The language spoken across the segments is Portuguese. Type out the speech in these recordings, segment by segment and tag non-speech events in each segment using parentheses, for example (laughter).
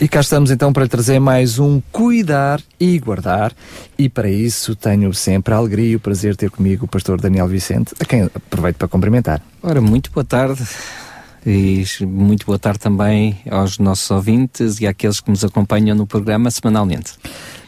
E cá estamos então para trazer mais um Cuidar e Guardar. E para isso tenho sempre a alegria e o prazer de ter comigo o pastor Daniel Vicente, a quem aproveito para cumprimentar. Ora, muito boa tarde. E muito boa tarde também aos nossos ouvintes e àqueles que nos acompanham no programa semanalmente.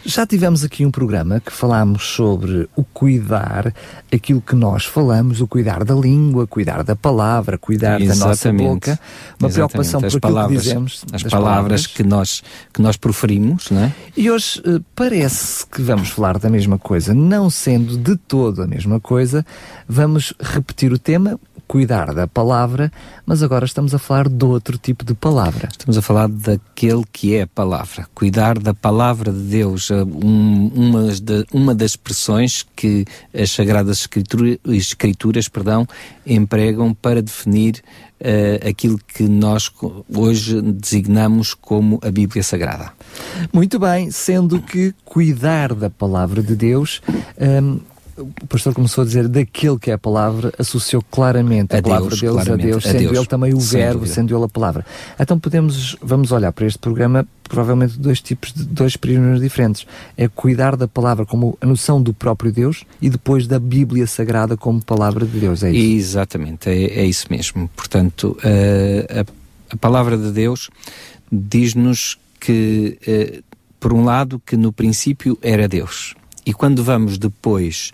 Já tivemos aqui um programa que falámos sobre o cuidar, aquilo que nós falamos, o cuidar da língua, cuidar da palavra, cuidar Exatamente. da nossa boca, uma Exatamente. preocupação as por palavras, aquilo que dizemos, as das palavras, que nós que nós proferimos, não é? E hoje eh, parece que vamos falar da mesma coisa, não sendo de todo a mesma coisa, vamos repetir o tema, cuidar da palavra, mas agora estamos a falar de outro tipo de palavra. Estamos a falar daquele que é a palavra, cuidar da palavra de Deus, eh, um, uma, de, uma das expressões que as Sagradas Escritura, Escrituras perdão, empregam para definir uh, aquilo que nós hoje designamos como a Bíblia Sagrada. Muito bem, sendo que cuidar da palavra de Deus. Um, o pastor começou a dizer daquele que é a palavra, associou claramente a, A palavra Deus, de Deus a Deus, a sendo Deus, ele também o verbo, sendo ele a palavra. Então podemos, vamos olhar para este programa, provavelmente dois tipos de dois prismas diferentes. É cuidar da palavra como a noção do próprio Deus e depois da Bíblia Sagrada como palavra de Deus. É isso. Exatamente, é, é isso mesmo. Portanto, uh, a, a palavra de Deus diz-nos que, uh, por um lado, que no princípio era Deus. E quando vamos depois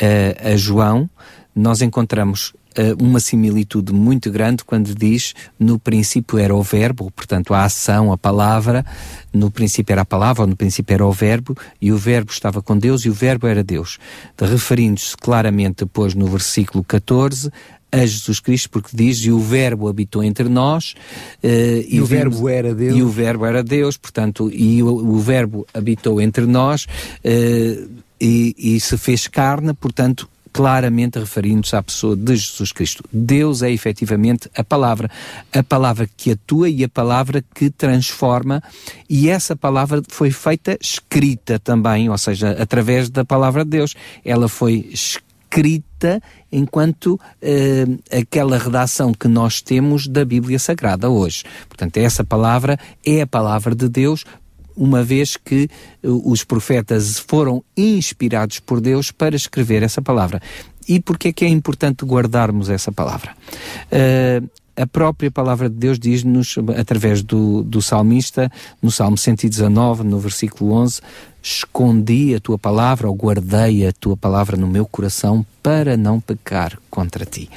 uh, a João, nós encontramos uh, uma similitude muito grande quando diz no princípio era o verbo, portanto a ação, a palavra, no princípio era a palavra, ou no princípio era o verbo, e o verbo estava com Deus e o verbo era Deus. Referindo-se claramente depois no versículo 14 a Jesus Cristo, porque diz, e o verbo habitou entre nós, uh, E o verbo era Deus. E o verbo era Deus, portanto, e o, o verbo habitou entre nós, uh, e, e se fez carne, portanto, claramente referindo-se à pessoa de Jesus Cristo. Deus é efetivamente a palavra, a palavra que atua e a palavra que transforma, e essa palavra foi feita escrita também, ou seja, através da palavra de Deus. Ela foi escrita enquanto eh, aquela redação que nós temos da Bíblia Sagrada hoje. Portanto, essa palavra é a palavra de Deus uma vez que uh, os profetas foram inspirados por Deus para escrever essa palavra. E porquê é que é importante guardarmos essa palavra? Uh, a própria palavra de Deus diz-nos, através do, do salmista, no Salmo 119, no versículo 11, escondi a tua palavra ou guardei a tua palavra no meu coração para não pecar contra ti.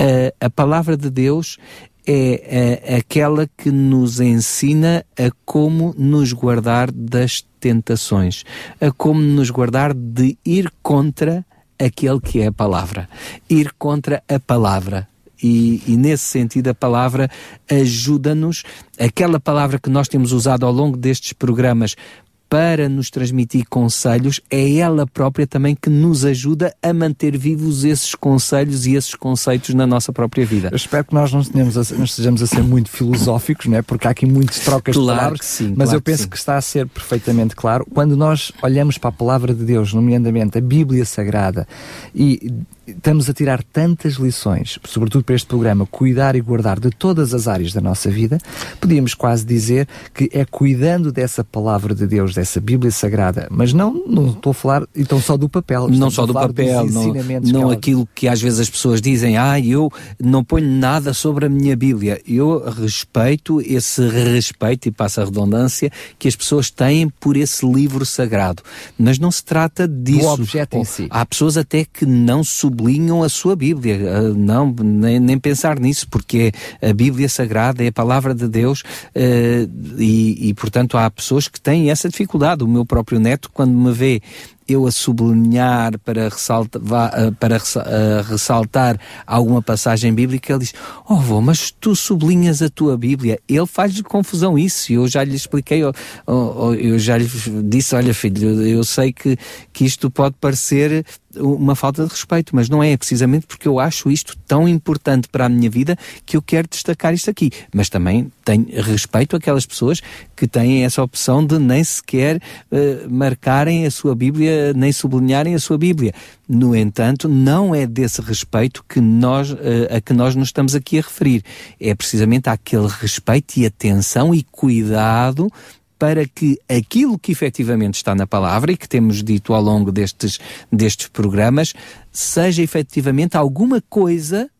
Uh, a palavra de Deus é, é aquela que nos ensina a como nos guardar das tentações, a como nos guardar de ir contra aquele que é a palavra, ir contra a palavra. E, e nesse sentido, a palavra ajuda-nos, aquela palavra que nós temos usado ao longo destes programas para nos transmitir conselhos, é ela própria também que nos ajuda a manter vivos esses conselhos e esses conceitos na nossa própria vida. Eu espero que nós não, tenhamos a, não estejamos a ser muito filosóficos, não é? porque há aqui muitas trocas Claro de palavras, que sim, mas claro eu penso que que está a ser perfeitamente claro. Quando nós olhamos para a palavra de Deus, nomeadamente a Bíblia Sagrada, e estamos a tirar tantas lições, sobretudo para este programa, cuidar e guardar de todas as áreas da nossa vida, podíamos quase dizer que é cuidando dessa palavra de Deus, dessa Bíblia Sagrada, mas não, não estou a falar então só do papel, não só do papel, não, não que aquilo que às vezes as pessoas dizem, ah, eu não ponho nada sobre a minha Bíblia. Eu respeito esse respeito, e passa a redundância, que as pessoas têm por esse livro sagrado. Mas não se trata disso. objeto em si. Há pessoas até que não sublinham a sua Bíblia. Ah, não, nem, nem pensar nisso, porque a Bíblia Sagrada é a palavra de Deus ah, e, e, portanto, há pessoas que têm essa dificuldade. O meu próprio neto, quando me vê eu a sublinhar para, ressalta, ah, para ressa- ressaltar alguma passagem bíblica, ele diz: Oh, vô, mas tu sublinhas a tua Bíblia. Ele faz-lhe confusão isso. Eu já lhe expliquei, oh, eu já lhe disse: Olha, filho, eu, eu sei que, que isto pode parecer uma falta de respeito, mas não é, precisamente porque eu acho isto tão importante para a minha vida que eu quero destacar isto aqui. Mas também tenho respeito àquelas pessoas que têm essa opção de nem sequer uh, marcarem a sua Bíblia, nem sublinharem a sua Bíblia. No entanto, não é desse respeito que nós, uh, a que nós nos estamos aqui a referir. É precisamente aquele respeito e atenção e cuidado para que aquilo que efetivamente está na palavra e que temos dito ao longo destes, destes programas seja efetivamente alguma coisa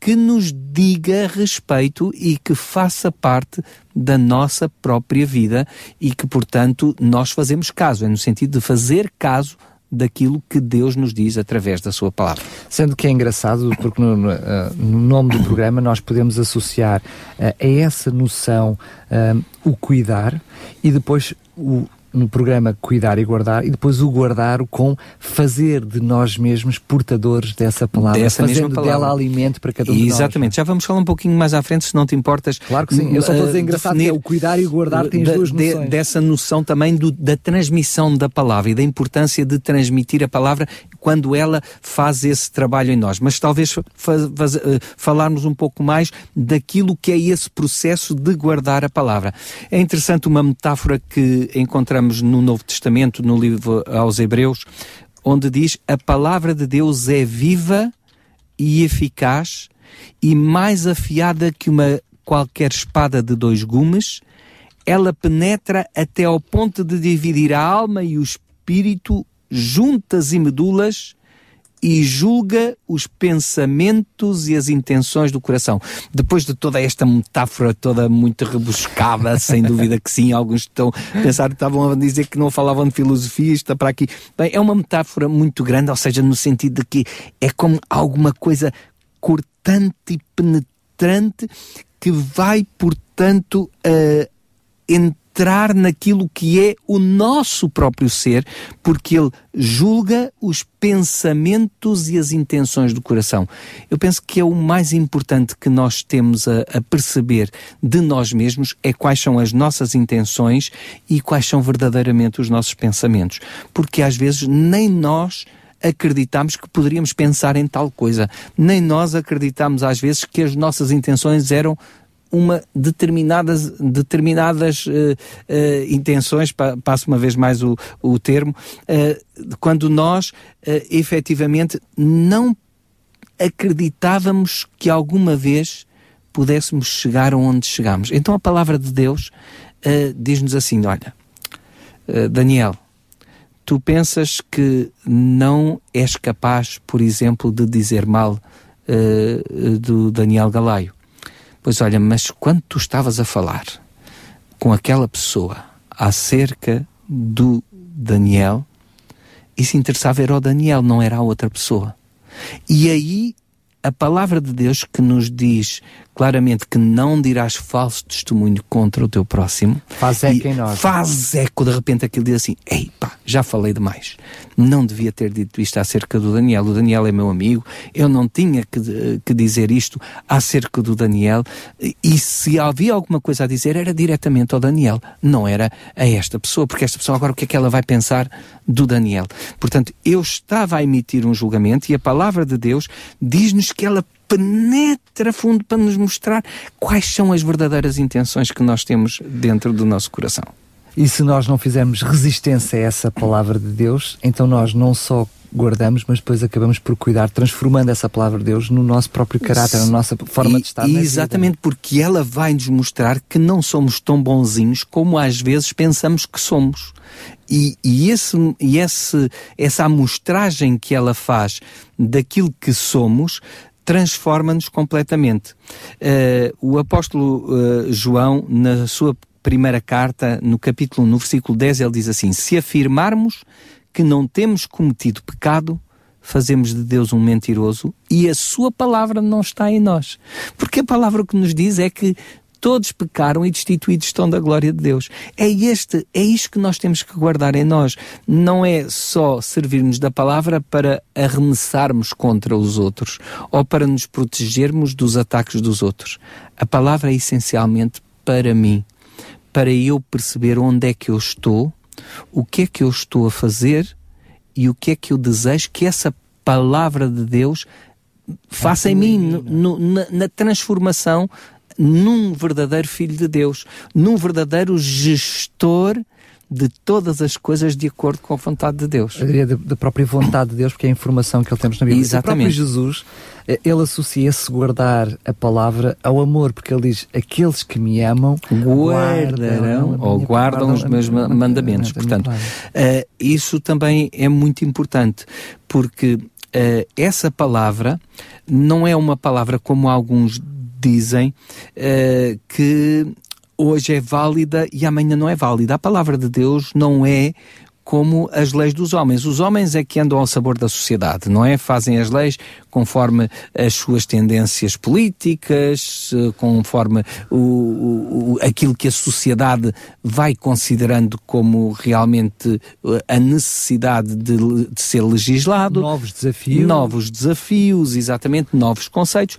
que nos diga respeito e que faça parte da nossa própria vida e que, portanto, nós fazemos caso, é no sentido de fazer caso daquilo que Deus nos diz através da sua palavra. Sendo que é engraçado, porque no, no, no nome do programa nós podemos associar uh, a essa noção uh, o cuidar e depois o no programa Cuidar e Guardar e depois o guardar com fazer de nós mesmos portadores dessa palavra, dessa fazendo mesma palavra. dela alimento para cada um de nós. Exatamente, já vamos falar um pouquinho mais à frente, se não te importas. Claro que sim, eu só estou a dizer engraçado que é o cuidar e o guardar tem as duas noções. De, dessa noção também do, da transmissão da palavra e da importância de transmitir a palavra quando ela faz esse trabalho em nós. Mas talvez faz, faz, uh, falarmos um pouco mais daquilo que é esse processo de guardar a palavra. É interessante uma metáfora que encontramos no Novo Testamento, no livro aos Hebreus, onde diz: A palavra de Deus é viva e eficaz e mais afiada que uma qualquer espada de dois gumes. Ela penetra até ao ponto de dividir a alma e o espírito, juntas e medulas, e julga os pensamentos e as intenções do coração. Depois de toda esta metáfora toda muito rebuscada, (laughs) sem dúvida que sim, alguns estão a pensar, estavam a dizer que não falavam de filosofia, está para aqui. Bem, é uma metáfora muito grande, ou seja, no sentido de que é como alguma coisa cortante e penetrante que vai, portanto, uh, entrar naquilo que é o nosso próprio ser, porque ele julga os pensamentos e as intenções do coração. Eu penso que é o mais importante que nós temos a, a perceber de nós mesmos é quais são as nossas intenções e quais são verdadeiramente os nossos pensamentos. Porque às vezes nem nós acreditamos que poderíamos pensar em tal coisa. Nem nós acreditamos às vezes que as nossas intenções eram uma determinadas, determinadas uh, uh, intenções, pa, passo uma vez mais o, o termo, uh, quando nós uh, efetivamente não acreditávamos que alguma vez pudéssemos chegar onde chegamos. Então a palavra de Deus diz-nos assim: olha, Daniel, tu pensas que não és capaz, por exemplo, de dizer mal do Daniel Galaio Pois olha, mas quando tu estavas a falar com aquela pessoa acerca do Daniel, isso interessava era o Daniel, não era a outra pessoa. E aí a palavra de Deus que nos diz claramente que não dirás falso testemunho contra o teu próximo. Faz eco em nós. Faz eco, de repente aquilo diz assim, ei pá, já falei demais. Não devia ter dito isto acerca do Daniel. O Daniel é meu amigo, eu não tinha que, que dizer isto acerca do Daniel. E se havia alguma coisa a dizer, era diretamente ao Daniel, não era a esta pessoa, porque esta pessoa agora o que é que ela vai pensar do Daniel? Portanto, eu estava a emitir um julgamento e a palavra de Deus diz-nos que ela penetra fundo para nos mostrar quais são as verdadeiras intenções que nós temos dentro do nosso coração. E se nós não fizermos resistência a essa palavra de Deus, então nós não só guardamos, mas depois acabamos por cuidar, transformando essa palavra de Deus no nosso próprio caráter, na nossa forma e, de estar. Exatamente, porque ela vai nos mostrar que não somos tão bonzinhos como às vezes pensamos que somos. E, e, esse, e esse, essa amostragem que ela faz daquilo que somos transforma-nos completamente. Uh, o apóstolo uh, João, na sua primeira carta, no capítulo 1, no versículo 10, ele diz assim: Se afirmarmos que não temos cometido pecado, fazemos de Deus um mentiroso e a sua palavra não está em nós. Porque a palavra que nos diz é que todos pecaram e destituídos estão da glória de Deus. É este, é isto que nós temos que guardar em nós. Não é só servirmos da palavra para arremessarmos contra os outros ou para nos protegermos dos ataques dos outros. A palavra é essencialmente para mim, para eu perceber onde é que eu estou, o que é que eu estou a fazer e o que é que eu desejo que essa palavra de Deus faça em mim, no, no, na, na transformação num verdadeiro filho de Deus, num verdadeiro gestor de todas as coisas de acordo com a vontade de Deus. Eu diria da, da própria vontade de Deus, porque é a informação que ele temos na Bíblia. Exatamente. O próprio Jesus, eh, ele associa esse guardar a palavra ao amor, porque ele diz: aqueles que me amam guardarão ou guardam os meus ma- mandamentos. Portanto, uh, isso também é muito importante, porque uh, essa palavra não é uma palavra como alguns dizem uh, que hoje é válida e amanhã não é válida. A palavra de Deus não é como as leis dos homens. Os homens é que andam ao sabor da sociedade, não é? Fazem as leis conforme as suas tendências políticas, eh, conforme o, o, aquilo que a sociedade vai considerando como realmente eh, a necessidade de, de ser legislado. Novos desafios. Novos desafios, exatamente, novos conceitos.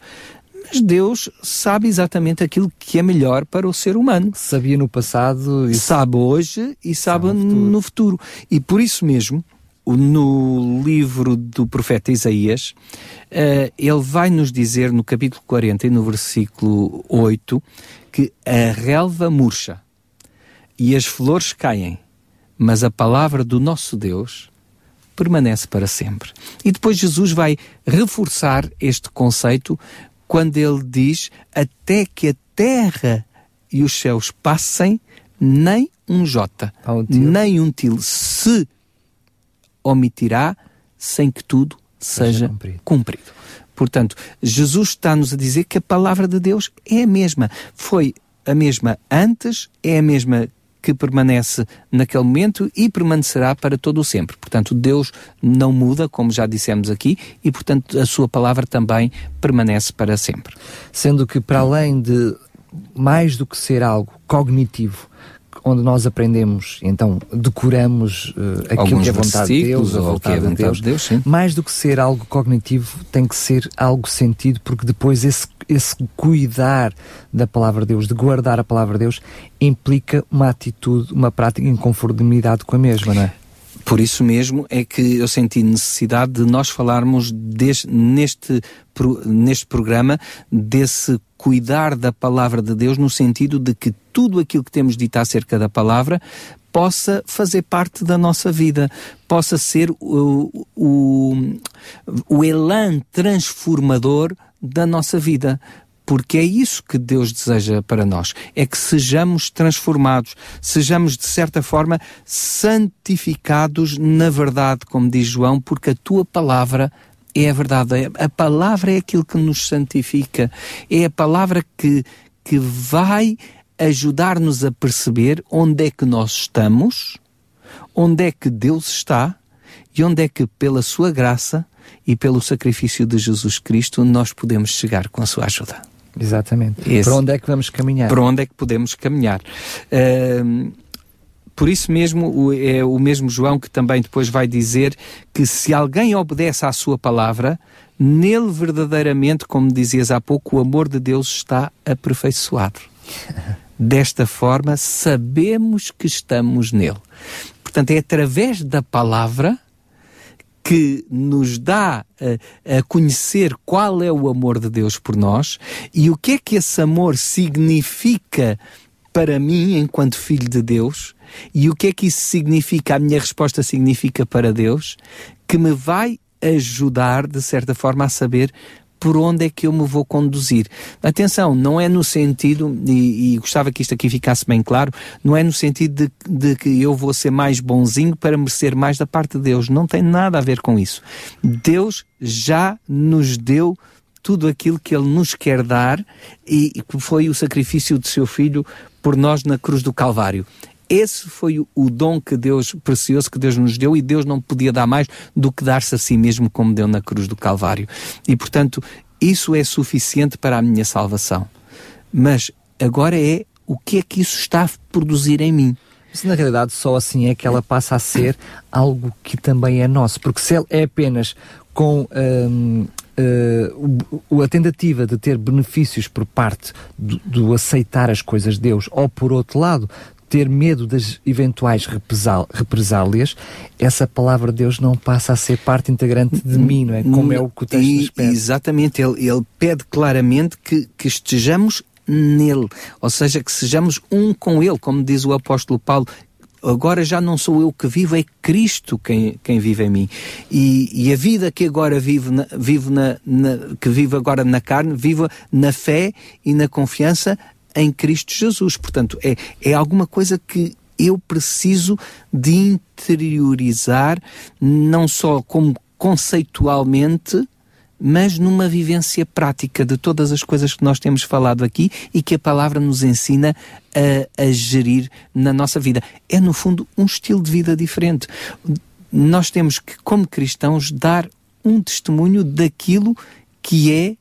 Mas Deus sabe exatamente aquilo que é melhor para o ser humano Sabia no passado e sabe hoje e sabe, Sabe no futuro. no futuro. E por isso mesmo, no livro do profeta Isaías, eh, ele vai nos dizer no capítulo 40 e no versículo 8 que a relva murcha e as flores caem, mas a palavra do nosso Deus permanece para sempre. E depois Jesus vai reforçar este conceito quando ele diz até que a terra e os céus passem, nem um jota, um nem um til se omitirá sem que tudo seja, cumprido. cumprido. Portanto, Jesus está-nos a dizer que a palavra de Deus é a mesma. Foi a mesma antes, é a mesma que permanece naquele momento e permanecerá para todo o sempre. Portanto, Deus não muda, como já dissemos aqui, e portanto a sua palavra também permanece para sempre. sendo que para além de mais do que ser algo cognitivo onde nós aprendemos então decoramos eh, aquilo Alguns que é a vontade de Deus a que é vontade de vontade Deus, de Deus, mais do que ser algo cognitivo tem que ser algo sentido porque depois esse, esse cuidar da palavra de Deus de guardar a palavra de Deus implica uma atitude uma prática em conformidade com a mesma não é? Por isso mesmo é que eu senti necessidade de nós falarmos des- neste, neste programa desse cuidar da palavra de Deus, no sentido de que tudo aquilo que temos dito acerca da palavra possa fazer parte da nossa vida, possa ser o, o, o elan transformador da nossa vida. Porque é isso que Deus deseja para nós, é que sejamos transformados, sejamos de certa forma santificados na verdade, como diz João, porque a tua palavra é a verdade. A palavra é aquilo que nos santifica, é a palavra que, que vai ajudar-nos a perceber onde é que nós estamos, onde é que Deus está e onde é que, pela sua graça e pelo sacrifício de Jesus Cristo, nós podemos chegar com a sua ajuda. Exatamente Esse- para onde é que vamos caminhar Para onde é que podemos caminhar? Ahm, por isso mesmo, é o mesmo João que também depois vai dizer que se alguém obedece à sua palavra, nele verdadeiramente, como dizias há pouco, o amor de Deus está aperfeiçoado. (laughs) Desta forma, sabemos que estamos nele. Portanto, é através da palavra que nos dá a, a conhecer qual é o amor de Deus por nós e o que é que esse amor significa para mim enquanto filho de Deus e o que é que isso significa, a minha resposta significa para Deus, que me vai ajudar de certa forma a saber por onde é que eu me vou conduzir. Atenção, não é no sentido, e, e gostava que isto aqui ficasse bem claro, não é no sentido de, de que eu vou ser mais bonzinho para merecer mais da parte de Deus. Não tem nada a ver com isso. Deus já nos deu tudo aquilo que Ele nos quer dar e que foi o sacrifício de seu Filho por nós na cruz do Calvário. Esse foi o, dom que Deus, precioso, que Deus nos deu e Deus não podia dar mais do que dar-se a si mesmo como deu na cruz do Calvário. E portanto, isso é suficiente para a minha salvação. Mas agora é o que é que isso está a produzir em mim. Isso na realidade só assim é que ela passa a ser algo que também é nosso, porque se ela é apenas com hum, o- a tentativa de ter benefícios por parte do, do aceitar as coisas de Deus, ou por outro lado, ter medo das eventuais represálias, essa palavra de Deus não passa a ser parte integrante de mim, não é? Como é o que o texto nos pede. Exatamente, ele, ele pede claramente que, que estejamos nele, ou seja, que sejamos um com ele, como diz o apóstolo Paulo, agora já não sou eu que vivo, é Cristo quem, quem vive em mim. E, e a vida que agora vivo, na, vivo na, na, que vivo agora na carne, vivo na fé e na confiança em Cristo Jesus. Portanto, é, é alguma coisa que eu preciso de interiorizar, não só como conceitualmente, mas numa vivência prática de todas as coisas que nós temos falado aqui e que a palavra nos ensina a, a gerir na nossa vida. É, no fundo, um estilo de vida diferente. Nós temos que, como cristãos, dar um testemunho daquilo que é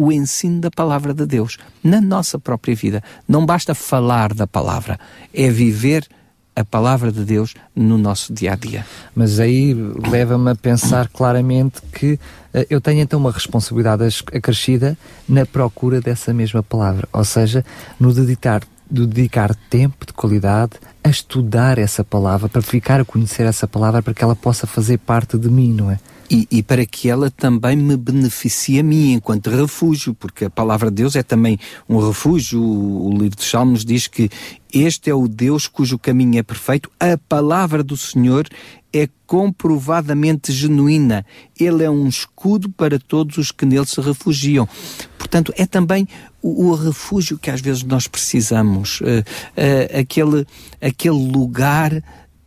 o ensino da palavra de Deus na nossa própria vida. Não basta falar da palavra, é viver a palavra de Deus no nosso dia a dia. Mas aí leva-me a pensar claramente que uh, eu tenho então uma responsabilidade acrescida na procura dessa mesma palavra, ou seja, no dedicar, dedicar tempo de qualidade a estudar essa palavra, para ficar a conhecer essa palavra, para que ela possa fazer parte de mim, não é? E, e, para que ela também me beneficie a mim enquanto refúgio, porque a palavra de Deus é também um refúgio. O, o livro dos Salmos diz que este é o Deus cujo caminho é perfeito, a palavra do Senhor é comprovadamente genuína. Ele é um escudo para todos os que nele se refugiam. Portanto, é também o, o refúgio que às vezes nós precisamos, uh, uh, aquele, aquele lugar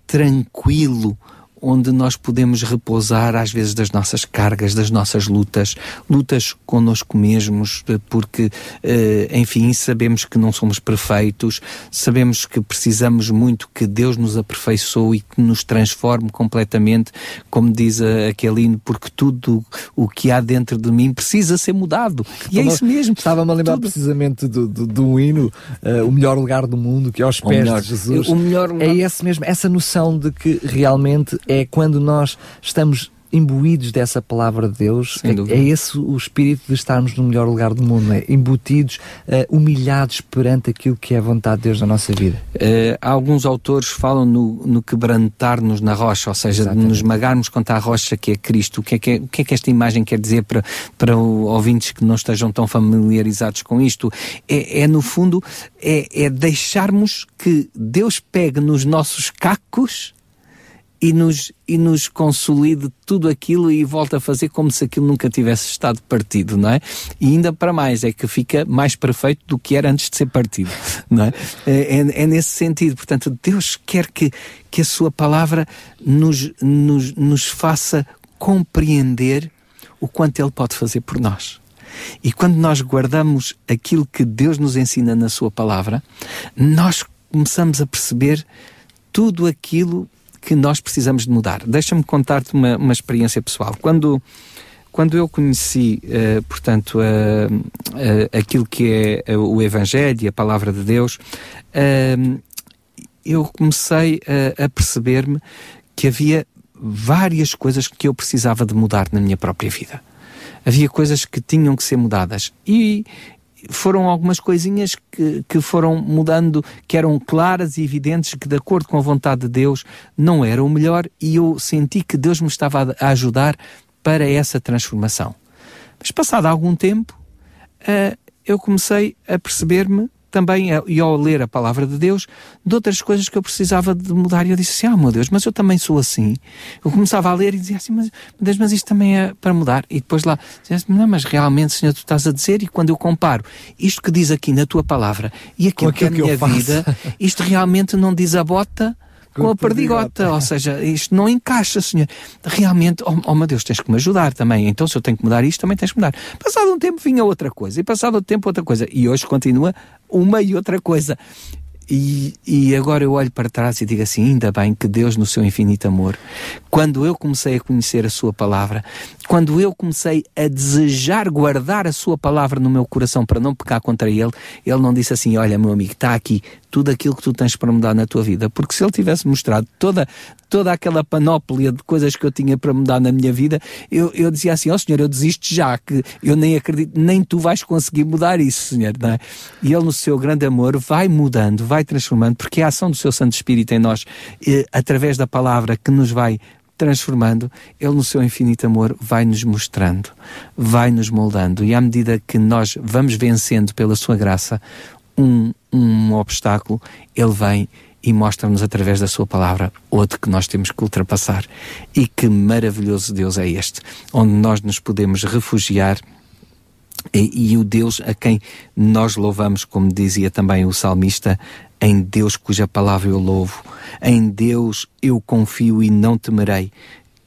tranquilo onde nós podemos repousar às vezes das nossas cargas, das nossas lutas, lutas connosco mesmos, eh, porque, eh, enfim, sabemos que não somos perfeitos, sabemos que precisamos muito que Deus nos aperfeiçoe e que nos transforme completamente, como diz aquele hino, porque tudo o que há dentro de mim precisa ser mudado. E é isso mesmo. Estava-me a lembrar tudo... precisamente do, do, do hino, uh, o melhor lugar do mundo, que é aos pés melhor, de Jesus. O melhor lugar... É esse mesmo, essa noção de que realmente é quando nós estamos imbuídos dessa palavra de Deus, é, é, esse o espírito de estarmos no melhor lugar do mundo, é? embutidos, uh, humilhados perante aquilo que é a vontade de Deus na nossa vida. Uh, alguns autores falam no, no quebrantar-nos na rocha, ou seja, Exatamente. de nos magarmos contra a rocha que é Cristo. O que é que, é, o que, é que esta imagem quer dizer para, para ouvintes que não estejam tão familiarizados com isto? É, é no fundo, é, é deixarmos que Deus pegue nos nossos cacos e nos, e nos consolide tudo aquilo e volta a fazer como se aquilo nunca tivesse estado partido, não é? E ainda para mais, é que fica mais perfeito do que era antes de ser partido, não é? É, é, é nesse sentido, portanto, Deus quer que, que a sua palavra nos, nos, nos faça compreender o quanto Ele pode fazer por nós. E quando nós guardamos aquilo que Deus nos ensina na Sua palavra, nós começamos a perceber tudo aquilo que nós precisamos de mudar. Deixa-me contar-te uma, uma experiência pessoal. Quando, quando eu conheci, uh, portanto, uh, uh, aquilo que é o Evangelho e a Palavra de Deus, eu comecei a, a perceber-me que havia várias coisas que eu precisava de mudar na minha própria vida. Havia coisas que tinham que ser mudadas. E foram algumas coisinhas que, que foram mudando, que eram claras e evidentes, que de acordo com a vontade de Deus não eram o melhor e eu senti que Deus me estava a ajudar para essa transformação. Mas passado algum tempo, uh, eu comecei a perceber-me também, e ao ler a palavra de Deus, de outras coisas que eu precisava de mudar. E eu disse assim: Ah, meu Deus, mas eu também sou assim. Eu começava a ler e dizia assim: Mas, Deus, mas isto também é para mudar. E depois lá, dizia assim, Não, mas realmente, Senhor, tu estás a dizer. E quando eu comparo isto que diz aqui na tua palavra e aquilo que é a minha vida, isto realmente não diz com a perdigota. Ou seja, isto não encaixa, senhor. Realmente, oh, oh meu Deus, tens que me ajudar também. Então, se eu tenho que mudar isto, também tens que mudar. Passado um tempo vinha outra coisa, e passado outro tempo outra coisa. E hoje continua uma e outra coisa. E, e agora eu olho para trás e digo assim: ainda bem que Deus, no seu infinito amor, quando eu comecei a conhecer a Sua palavra, quando eu comecei a desejar guardar a sua palavra no meu coração para não pecar contra ele, ele não disse assim: Olha, meu amigo, está aqui tudo aquilo que tu tens para mudar na tua vida. Porque se ele tivesse mostrado toda, toda aquela panóplia de coisas que eu tinha para mudar na minha vida, eu, eu dizia assim: Ó oh, Senhor, eu desisto já, que eu nem acredito, nem tu vais conseguir mudar isso, Senhor. É? E ele, no seu grande amor, vai mudando, vai transformando, porque é a ação do seu Santo Espírito em nós, eh, através da palavra que nos vai transformando, Ele no seu infinito amor vai nos mostrando, vai nos moldando e à medida que nós vamos vencendo pela sua graça um, um obstáculo, Ele vem e mostra-nos através da sua palavra outro que nós temos que ultrapassar. E que maravilhoso Deus é este, onde nós nos podemos refugiar e, e, o Deus a quem nós louvamos, como dizia também o salmista, em Deus cuja palavra eu louvo, em Deus eu confio e não temerei.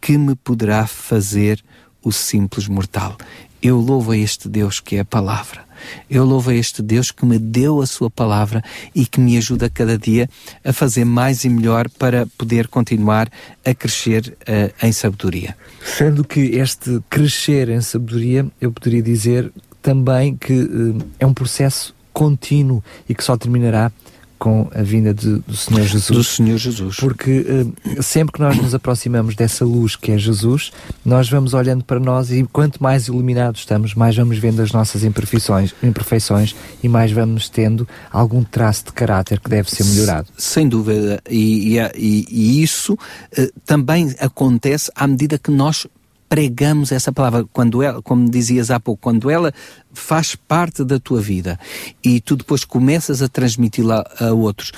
Que me poderá fazer o simples mortal? Eu louvo a este Deus que é a palavra. Eu louvo a este Deus que me deu a sua palavra e que me ajuda cada dia a fazer mais e melhor para poder continuar a crescer uh, em sabedoria. Sendo que este crescer em sabedoria, eu poderia dizer também que uh, é um processo contínuo e que só terminará com a vinda de, do Senhor Jesus. Do Senhor Jesus. Porque uh, sempre que nós nos aproximamos dessa luz que é Jesus, nós vamos olhando para nós e quanto mais iluminados estamos, mais vamos vendo as nossas imperfeições, imperfeições e mais vamos tendo algum traço de caráter que deve ser melhorado. Sem dúvida. E, e, e isso uh, também acontece à medida que nós pregamos essa palavra, quando ela, como dizias há pouco, quando ela faz parte da tua vida e tu depois começas a transmiti-la a outros,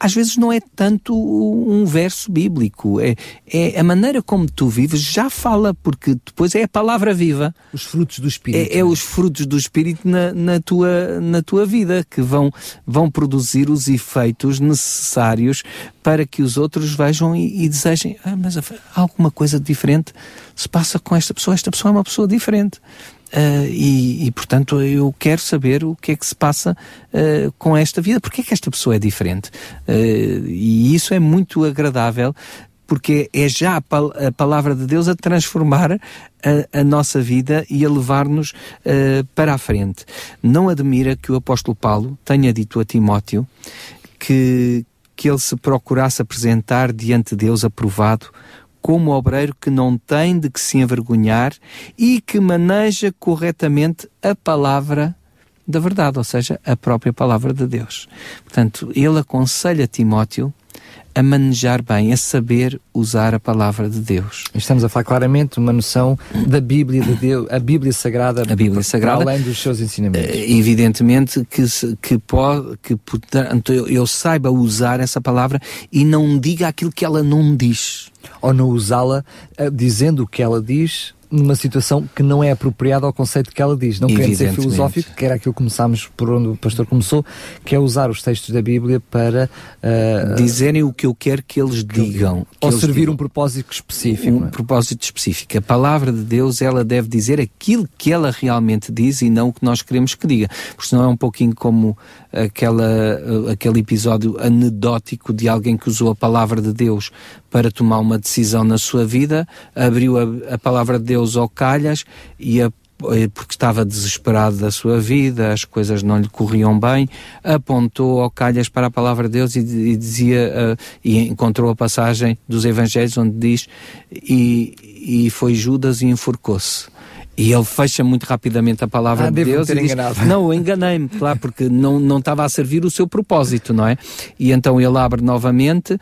às vezes não é tanto um verso bíblico, é, é a maneira como tu vives já fala, porque depois é a palavra viva. Os frutos do Espírito. É, é os frutos do Espírito na, na, tua, na tua vida que vão, vão produzir os efeitos necessários para que os outros vejam e, e desejem, ah, mas alguma coisa diferente se passa com esta pessoa, esta pessoa é uma pessoa diferente. Uh, e, e, portanto, eu quero saber o que é que se passa uh, com esta vida, porque é que esta pessoa é diferente. Uh, e isso é muito agradável, porque é já a, pal a palavra de Deus a transformar a, a nossa vida e a levar-nos para a frente. Não admira que o apóstolo Paulo tenha dito a Timóteo que, que ele se procurasse apresentar diante de Deus aprovado como obreiro que não tem de que se envergonhar e que maneja corretamente a palavra da verdade, ou seja, a própria palavra de Deus. Portanto, ele aconselha Timóteo a manejar bem, a saber usar a palavra de Deus. Estamos a falar claramente uma noção da Bíblia de Deus, a Bíblia Sagrada, a Bíblia Sagrada, além dos seus ensinamentos. Eh, evidentemente que que pode, que portanto eu, eu saiba usar essa palavra e não diga aquilo que ela não diz. Ou não usá-la uh, dizendo o que ela diz numa situação que não é apropriada ao conceito que ela diz. Não querendo ser filosófico, que era aquilo que começámos por onde o pastor começou, que é usar os textos da Bíblia para uh, dizerem o que eu quero que eles digam. ou eles servir digam. um propósito específico. Um é? propósito específico. A palavra de Deus, ela deve dizer aquilo que ela realmente diz e não o que nós queremos que diga. Porque senão é um pouquinho como aquela, aquele episódio anedótico de alguém que usou a palavra de Deus para tomar uma decisão na sua vida, abriu a, a palavra de Deus ao calhas e a porque estava desesperado da sua vida, as coisas não lhe corriam bem, apontou ao calhas para a palavra de Deus e, e dizia, uh, e encontrou a passagem dos Evangelhos onde diz, e, e foi Judas e enforcou-se. E ele fecha muito rapidamente a palavra ah, de Deus e diz, enganado. não, enganei-me, claro, porque não, não estava a servir o seu propósito, não é? E então ele abre novamente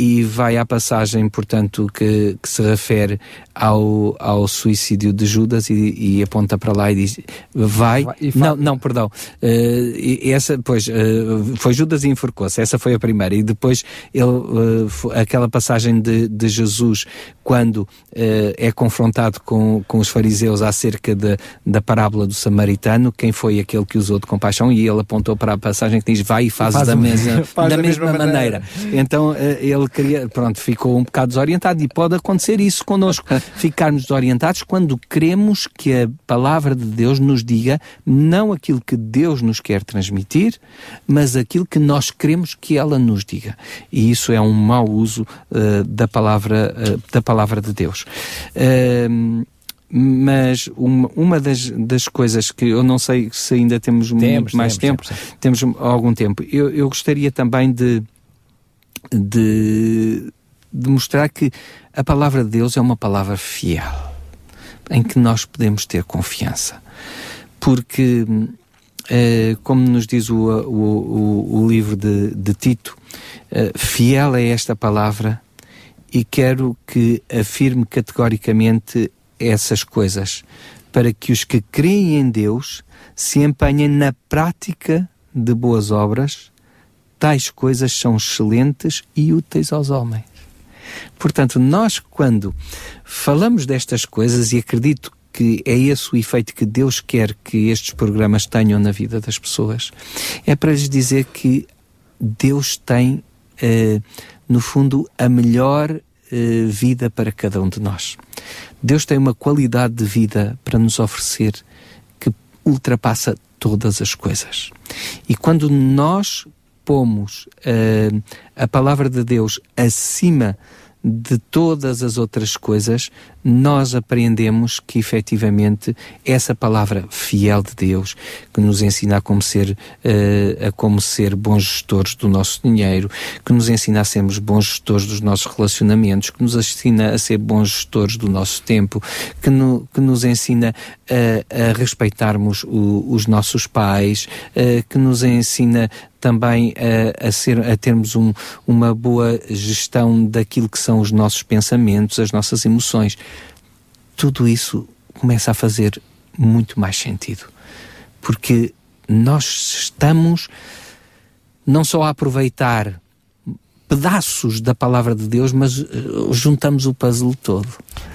e vai à passagem, portanto, que, que se refere ao, ao suicídio de Judas e, e aponta para lá e diz: Vai. E não, não, perdão. Uh, essa, pois, uh, foi Judas e enforcou-se. Essa foi a primeira. E depois ele, uh, aquela passagem de, de Jesus, quando é confrontado com, com os fariseus acerca de, da parábola do samaritano, quem foi aquele que usou de compaixão? E ele apontou para a passagem que diz: Vai e faz, faz da, mesma, (laughs) da, da mesma, mesma maneira. maneira. Então ele queria, pronto, ficou um bocado desorientado. E pode acontecer isso connosco (laughs) ficarmos desorientados quando queremos que a palavra de Deus nos diga não aquilo que Deus nos quer transmitir, mas aquilo que nós queremos que ela nos diga. E isso é um mau uso uh, da, palavra, uh, da palavra de Deus. Uh, mas uma, uma das, das coisas que eu não sei se ainda temos, temos muito mais temos, tempo, temos, temos algum tempo. Eu, eu gostaria também de, de, de mostrar que a palavra de Deus é uma palavra fiel, em que nós podemos ter confiança. Porque, eh, como nos diz o, o, o, o livro de, de Tito, eh, fiel é esta palavra e quero que afirme categoricamente essas coisas, para que os que creem em Deus se empenhem na prática de boas obras, tais coisas são excelentes e úteis aos homens. Portanto, nós quando falamos destas coisas, e acredito que é esse o efeito que Deus quer que estes programas tenham na vida das pessoas, é para lhes dizer que Deus tem, eh, no fundo, a melhor eh, vida para cada um de nós. Deus tem uma qualidade de vida para nos oferecer que ultrapassa todas as coisas. E quando nós pomos uh, a palavra de Deus acima de todas as outras coisas, nós aprendemos que efetivamente essa palavra fiel de Deus, que nos ensina a como ser, uh, a como ser bons gestores do nosso dinheiro, que nos ensina a sermos bons gestores dos nossos relacionamentos, que nos ensina a ser bons gestores do nosso tempo, que, no, que nos ensina a, a respeitarmos o, os nossos pais, uh, que nos ensina também a, a, ser, a termos um, uma boa gestão daquilo que são os nossos pensamentos, as nossas emoções. Tudo isso começa a fazer muito mais sentido. Porque nós estamos não só a aproveitar pedaços da palavra de Deus, mas uh, juntamos o puzzle todo.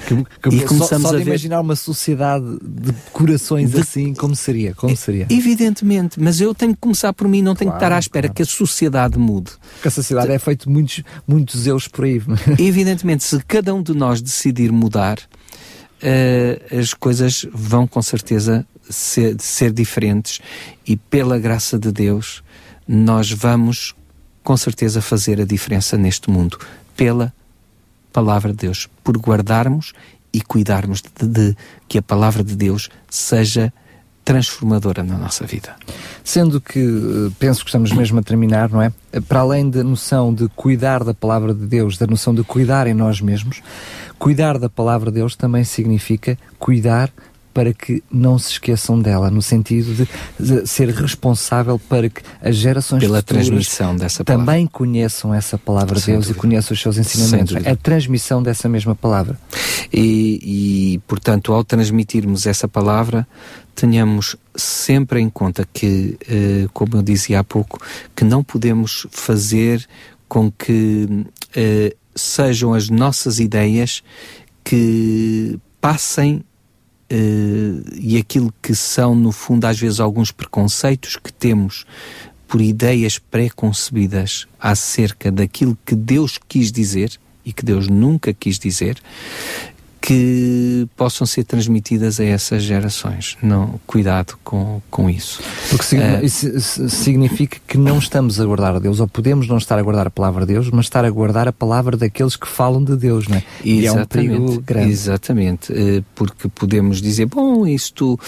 Que, que, e começamos só, só a ver... imaginar uma sociedade de corações de... assim, como seria? Como seria? Evidentemente, mas eu tenho que começar por mim, não tenho claro, que estar à espera claro. que a sociedade mude. Porque a sociedade é feito muitos, muitos eus por aí. (laughs) Evidentemente, se cada um de nós decidir mudar, uh, as coisas vão com certeza ser, ser diferentes e pela graça de Deus nós vamos com certeza fazer a diferença neste mundo pela palavra de Deus, por guardarmos e cuidarmos de, de que a palavra de Deus seja transformadora na nossa vida. Sendo que eh, penso que estamos mesmo a terminar, não é? Para além da noção de cuidar da palavra de Deus, da noção de cuidar em nós mesmos, cuidar da palavra de Deus também significa cuidar para que não se esqueçam dela, no sentido de, ser responsável para que as gerações Pela transmissão dessa palavra. também conheçam essa palavra de Deus dúvida. e conheçam os seus ensinamentos. A transmissão dessa mesma palavra. E, e, portanto, ao transmitirmos essa palavra, tenhamos sempre em conta que, eh, como eu dizia há pouco, que não podemos fazer com que eh, sejam as nossas ideias que passem e aquilo que são, no fundo, às vezes alguns preconceitos que temos por ideias pré-concebidas acerca daquilo que Deus quis dizer e que Deus nunca quis dizer, que possam ser transmitidas a essas gerações. Não, cuidado com, com isso. Porque uh, isso significa que não estamos a guardar a Deus, ou podemos não estar a guardar a palavra de Deus, mas estar a guardar a palavra daqueles que falam de Deus, não é? E é um perigo grande. Exatamente, uh, porque podemos dizer, bom, isto, uh,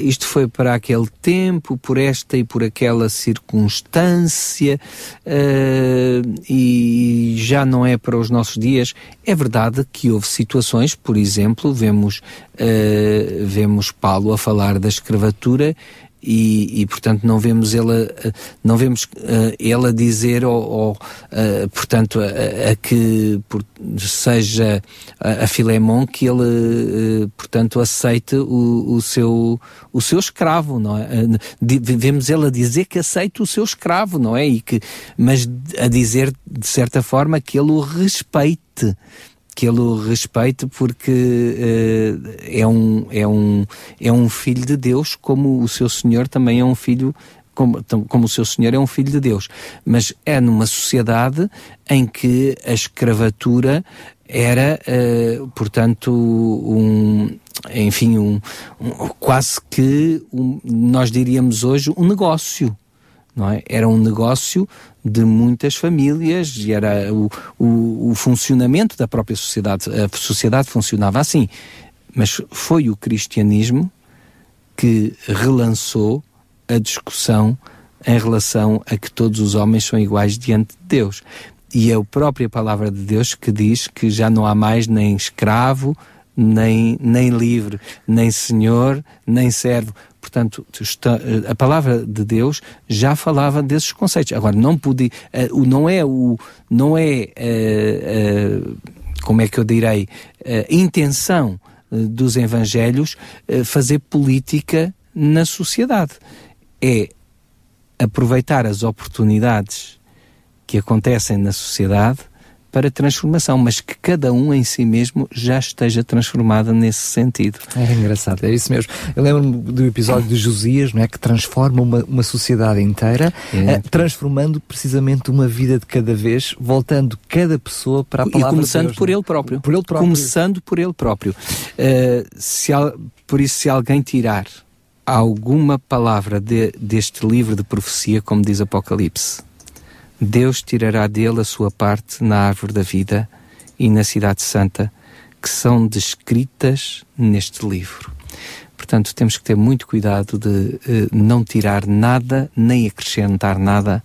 isto foi para aquele tempo, por esta e por aquela circunstância, e já não é para os nossos dias. É verdade que houve situações por exemplo, vemos, uh, vemos Paulo a falar da escravatura e, e, portanto não vemos ela não vemos uh, ela dizer ou, ou uh, portanto a, a, que por, seja a, a Filemon que ele uh, portanto aceite o, o, seu o seu escravo não é? Vemos ela dizer que aceita o seu escravo não é? E que mas a dizer de certa forma que ele o respeite que ele o respeite porque uh, é, um, é, um, é um filho de Deus, como o seu Senhor também é um filho como, como, o seu senhor é um filho de Deus, mas é numa sociedade em que a escravatura era, uh, portanto, um, enfim, um, um quase que um, nós diríamos hoje um negócio, não é? Era um negócio de muitas famílias e era o, o, o funcionamento da própria sociedade. A sociedade funcionava assim mas foi o cristianismo que relançou a discussão em relação a que todos os homens são iguais diante de Deus. E é a própria palavra de Deus que diz que já não há mais nem escravo, nem, nem livre, nem senhor, nem servo. Portanto, a palavra de Deus já falava desses conceitos. Agora, não podia, uh, não é o, não é, uh, uh, como é que eu direi, a intenção dos evangelhos fazer política na sociedade. É aproveitar as oportunidades que acontecem na sociedade para transformação, mas que cada um em si mesmo já esteja transformado nesse sentido. É engraçado, é isso mesmo. Eu lembro-me do episódio de Josias, não é? que transforma uma, uma sociedade inteira, é. uh, transformando precisamente uma vida de cada vez, voltando cada pessoa para a palavra E começando de Deus, por ele próprio. Por ele próprio. Começando por ele próprio. Uh, se, por isso, se alguém tirar alguma palavra de, deste livro de profecia, como diz Apocalipse, Deus tirará dele a sua parte na árvore da vida e na cidade santa, que são descritas neste livro. Portanto, temos que ter muito cuidado de eh, não tirar nada nem acrescentar nada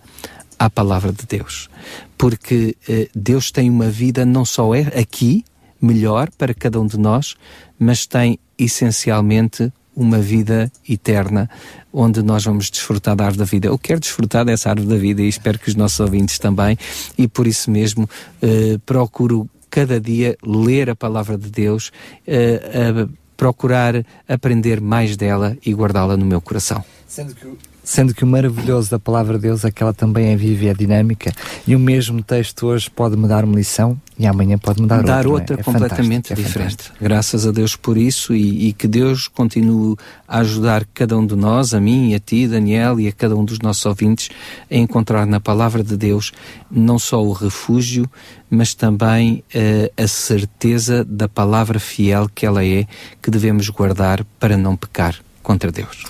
à palavra de Deus. Porque eh, Deus tem uma vida não só é aqui, melhor para cada um de nós, mas tem essencialmente uma vida eterna onde nós vamos desfrutar da árvore da vida. Eu quero desfrutar dessa árvore da vida e espero que os nossos ouvintes também, e por isso mesmo eh, procuro cada dia ler a palavra de Deus, eh, procurar aprender mais dela e guardá-la no meu coração. Sendo que Sendo que o maravilhoso da palavra de Deus é que ela também é viva e é dinâmica, e o mesmo texto hoje pode me dar uma lição e amanhã pode me dar, dar outra. outra é? completamente é diferente. Graças a Deus por isso e, e, que Deus continue a ajudar cada um de nós, a mim, a ti, Daniel, e a cada um dos nossos ouvintes a encontrar na palavra de Deus não só o refúgio, mas também uh, a certeza da palavra fiel que ela é, que devemos guardar para não pecar contra Deus.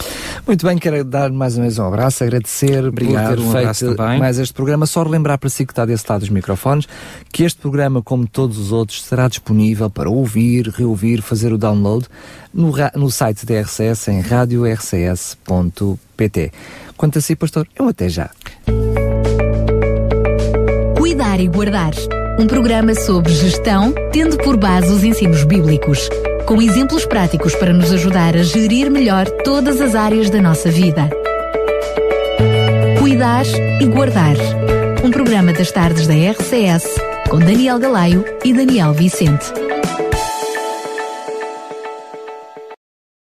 Muito bem, quero dar mais uma vez um abraço, agradecer Obrigado, por ter um feito mais este programa. Só relembrar para si que está desse lado dos microfones que este programa, como todos os outros, será disponível para ouvir, reouvir, fazer o download no, no site da RCS em radiorcs.pt. Quanto a si, pastor, eu até já. Cuidar e guardar. Um programa sobre gestão, tendo por base os ensinos bíblicos com exemplos práticos para nos ajudar a gerir melhor todas as áreas da nossa vida. Cuidar e Guardar. Um programa das tardes da RCS com Daniel Galaio e Daniel Vicente.